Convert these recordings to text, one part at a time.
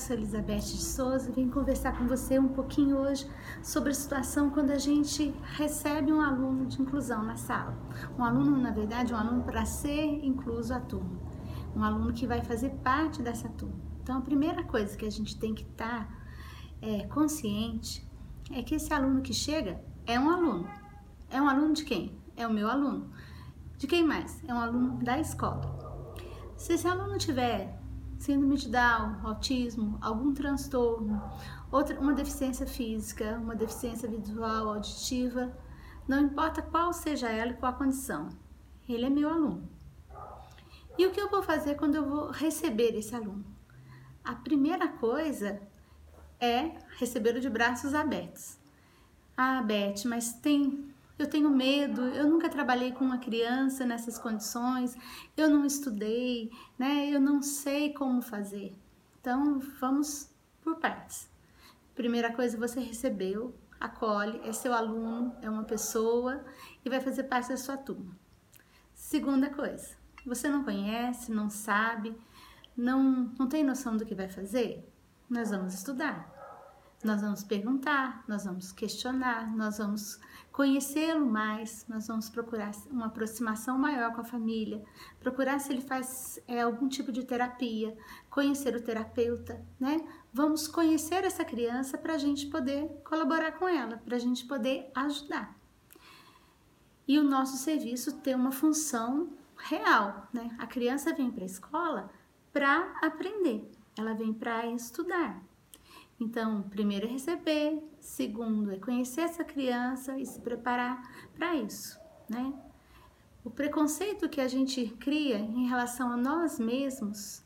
Sou Elizabeth de Souza e vim conversar com você um pouquinho hoje sobre a situação quando a gente recebe um aluno de inclusão na sala. Um aluno, na verdade, um aluno para ser incluso à turma. Um aluno que vai fazer parte dessa turma. Então, a primeira coisa que a gente tem que estar tá, é, consciente é que esse aluno que chega é um aluno. É um aluno de quem? É o meu aluno. De quem mais? É um aluno da escola. Se esse aluno tiver síndrome de Down, autismo, algum transtorno, outra, uma deficiência física, uma deficiência visual, auditiva, não importa qual seja ela e qual a condição, ele é meu aluno. E o que eu vou fazer quando eu vou receber esse aluno? A primeira coisa é recebê-lo de braços abertos. Ah, Beth, mas tem eu tenho medo, eu nunca trabalhei com uma criança nessas condições, eu não estudei, né? Eu não sei como fazer. Então, vamos por partes. Primeira coisa, você recebeu, acolhe, é seu aluno, é uma pessoa e vai fazer parte da sua turma. Segunda coisa, você não conhece, não sabe, não, não tem noção do que vai fazer? Nós vamos estudar. Nós vamos perguntar, nós vamos questionar, nós vamos conhecê-lo mais, nós vamos procurar uma aproximação maior com a família, procurar se ele faz é, algum tipo de terapia, conhecer o terapeuta, né? Vamos conhecer essa criança para a gente poder colaborar com ela, para a gente poder ajudar. E o nosso serviço tem uma função real, né? A criança vem para a escola para aprender, ela vem para estudar. Então, primeiro é receber, segundo é conhecer essa criança e se preparar para isso, né? O preconceito que a gente cria em relação a nós mesmos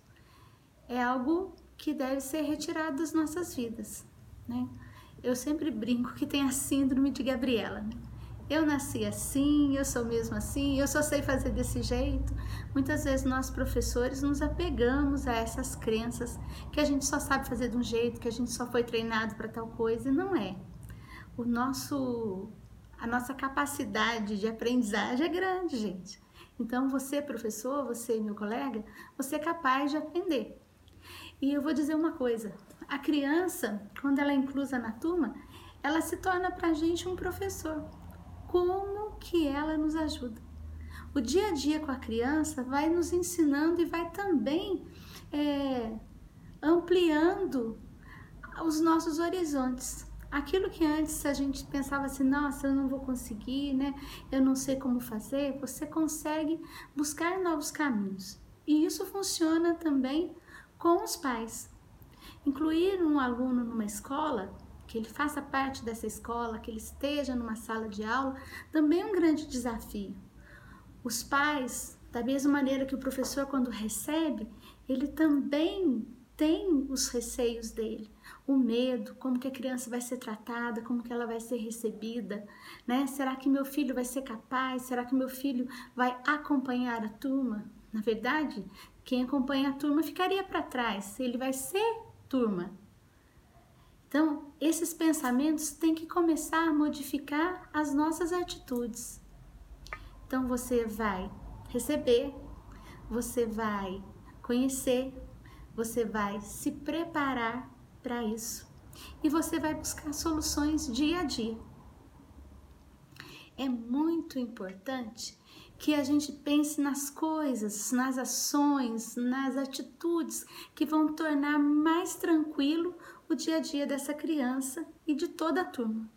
é algo que deve ser retirado das nossas vidas, né? Eu sempre brinco que tem a síndrome de Gabriela, né? Eu nasci assim, eu sou mesmo assim, eu só sei fazer desse jeito. Muitas vezes nós professores nos apegamos a essas crenças que a gente só sabe fazer de um jeito, que a gente só foi treinado para tal coisa, e não é. O nosso a nossa capacidade de aprendizagem é grande, gente. Então você, professor, você, meu colega, você é capaz de aprender. E eu vou dizer uma coisa: a criança, quando ela é inclusa na turma, ela se torna para a gente um professor como que ela nos ajuda. O dia a dia com a criança vai nos ensinando e vai também é, ampliando os nossos horizontes. Aquilo que antes a gente pensava assim, nossa, eu não vou conseguir, né? Eu não sei como fazer. Você consegue buscar novos caminhos. E isso funciona também com os pais. Incluir um aluno numa escola que ele faça parte dessa escola, que ele esteja numa sala de aula, também é um grande desafio. Os pais, da mesma maneira que o professor, quando recebe, ele também tem os receios dele, o medo, como que a criança vai ser tratada, como que ela vai ser recebida, né? Será que meu filho vai ser capaz? Será que meu filho vai acompanhar a turma? Na verdade, quem acompanha a turma ficaria para trás, ele vai ser turma, então, esses pensamentos têm que começar a modificar as nossas atitudes. Então, você vai receber, você vai conhecer, você vai se preparar para isso e você vai buscar soluções dia a dia. É muito importante que a gente pense nas coisas, nas ações, nas atitudes que vão tornar mais tranquilo o dia a dia dessa criança e de toda a turma.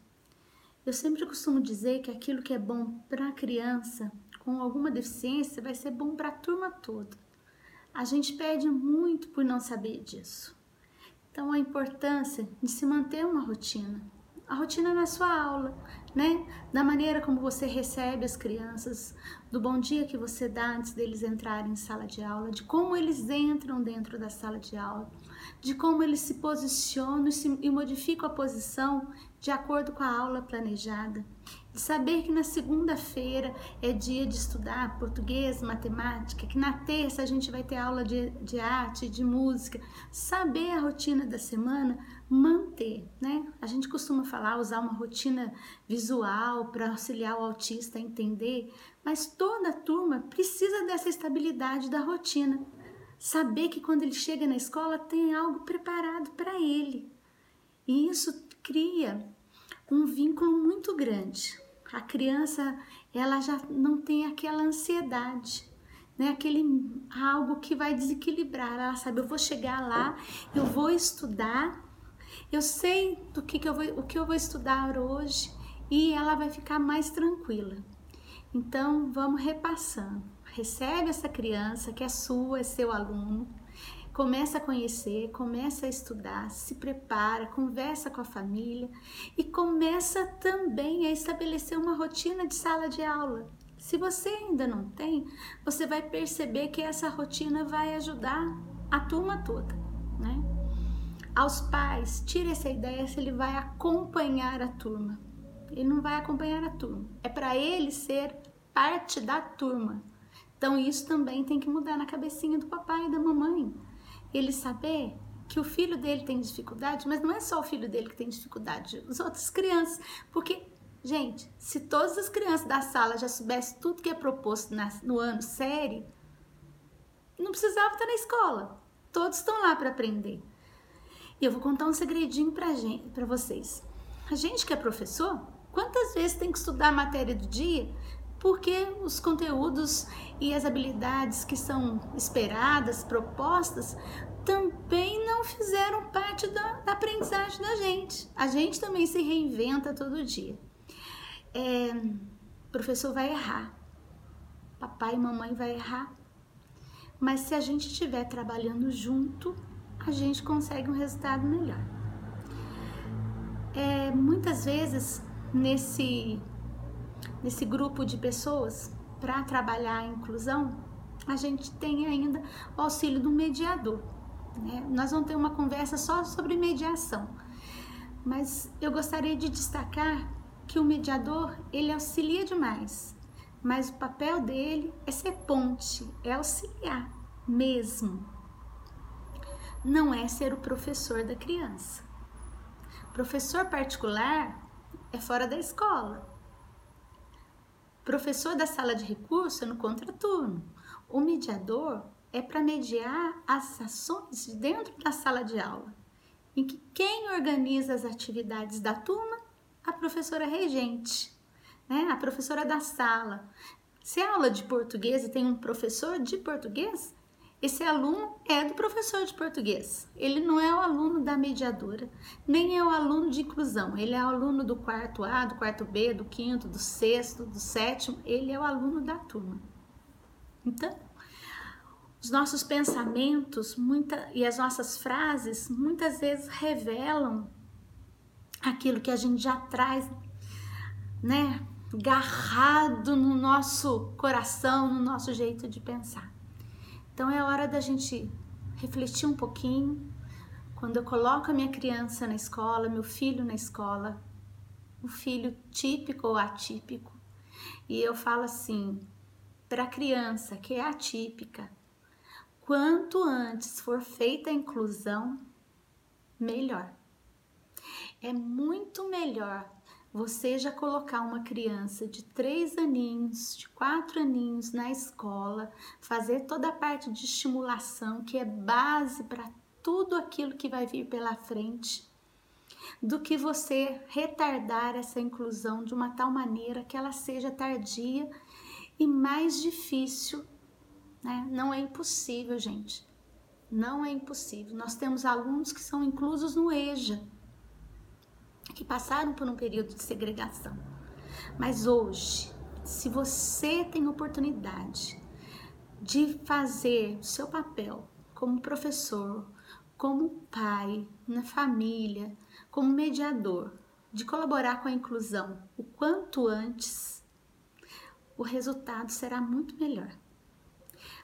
Eu sempre costumo dizer que aquilo que é bom para a criança com alguma deficiência vai ser bom para a turma toda. A gente perde muito por não saber disso. Então, a importância de se manter uma rotina, a rotina na sua aula, né? Da maneira como você recebe as crianças, do bom dia que você dá antes deles entrarem em sala de aula, de como eles entram dentro da sala de aula, de como eles se posicionam e, se, e modificam a posição de acordo com a aula planejada, de saber que na segunda-feira é dia de estudar português, matemática, que na terça a gente vai ter aula de, de arte, de música, saber a rotina da semana, manter, né? A gente costuma falar, usar uma rotina visual para auxiliar o autista a entender, mas toda turma precisa dessa estabilidade da rotina saber que quando ele chega na escola tem algo preparado para ele. E isso cria um vínculo muito grande. A criança, ela já não tem aquela ansiedade, né? Aquele algo que vai desequilibrar. Ela sabe, eu vou chegar lá, eu vou estudar, eu sei do que, que eu vou, o que eu vou estudar hoje e ela vai ficar mais tranquila. Então, vamos repassando. Recebe essa criança que é sua, é seu aluno, começa a conhecer, começa a estudar, se prepara, conversa com a família e começa também a estabelecer uma rotina de sala de aula. Se você ainda não tem, você vai perceber que essa rotina vai ajudar a turma toda? Aos pais, tire essa ideia se ele vai acompanhar a turma. Ele não vai acompanhar a turma. É para ele ser parte da turma. Então isso também tem que mudar na cabecinha do papai e da mamãe ele saber que o filho dele tem dificuldade, mas não é só o filho dele que tem dificuldade, as outras crianças, porque gente, se todas as crianças da sala já soubessem tudo que é proposto no ano série, não precisava estar na escola. Todos estão lá para aprender. E eu vou contar um segredinho para gente, para vocês. A gente que é professor, quantas vezes tem que estudar a matéria do dia porque os conteúdos e as habilidades que são esperadas, propostas, também não fizeram parte da, da aprendizagem da gente. A gente também se reinventa todo dia. É, o professor vai errar, papai e mamãe vai errar, mas se a gente estiver trabalhando junto, a gente consegue um resultado melhor. É, muitas vezes nesse nesse grupo de pessoas para trabalhar a inclusão, a gente tem ainda o auxílio do mediador. Né? Nós vamos ter uma conversa só sobre mediação, mas eu gostaria de destacar que o mediador ele auxilia demais, mas o papel dele é ser ponte, é auxiliar mesmo. Não é ser o professor da criança. Professor particular é fora da escola, Professor da sala de recurso é no contraturno. O mediador é para mediar as ações dentro da sala de aula, em que quem organiza as atividades da turma? A professora regente, né? a professora da sala. Se é aula de português e tem um professor de português, esse aluno é do professor de português. Ele não é o aluno da mediadora, nem é o aluno de inclusão. Ele é o aluno do quarto A, do quarto B, do quinto, do sexto, do sétimo. Ele é o aluno da turma. Então, os nossos pensamentos muita, e as nossas frases muitas vezes revelam aquilo que a gente já traz, né, garrado no nosso coração, no nosso jeito de pensar. Então é hora da gente refletir um pouquinho. Quando eu coloco a minha criança na escola, meu filho na escola, um filho típico ou atípico, e eu falo assim, para a criança que é atípica, quanto antes for feita a inclusão, melhor. É muito melhor você já colocar uma criança de três aninhos, de quatro aninhos na escola, fazer toda a parte de estimulação que é base para tudo aquilo que vai vir pela frente, do que você retardar essa inclusão de uma tal maneira que ela seja tardia e mais difícil. Né? Não é impossível, gente. Não é impossível. Nós temos alunos que são inclusos no EJA que passaram por um período de segregação. Mas hoje, se você tem oportunidade de fazer seu papel como professor, como pai, na família, como mediador, de colaborar com a inclusão o quanto antes, o resultado será muito melhor.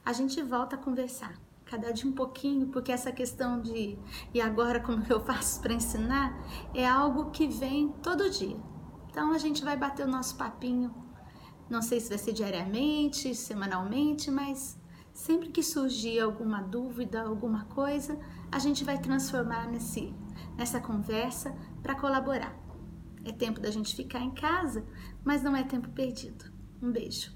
A gente volta a conversar cada dia um pouquinho, porque essa questão de e agora como eu faço para ensinar é algo que vem todo dia. Então a gente vai bater o nosso papinho, não sei se vai ser diariamente, semanalmente, mas sempre que surgir alguma dúvida, alguma coisa, a gente vai transformar nesse nessa conversa para colaborar. É tempo da gente ficar em casa, mas não é tempo perdido. Um beijo.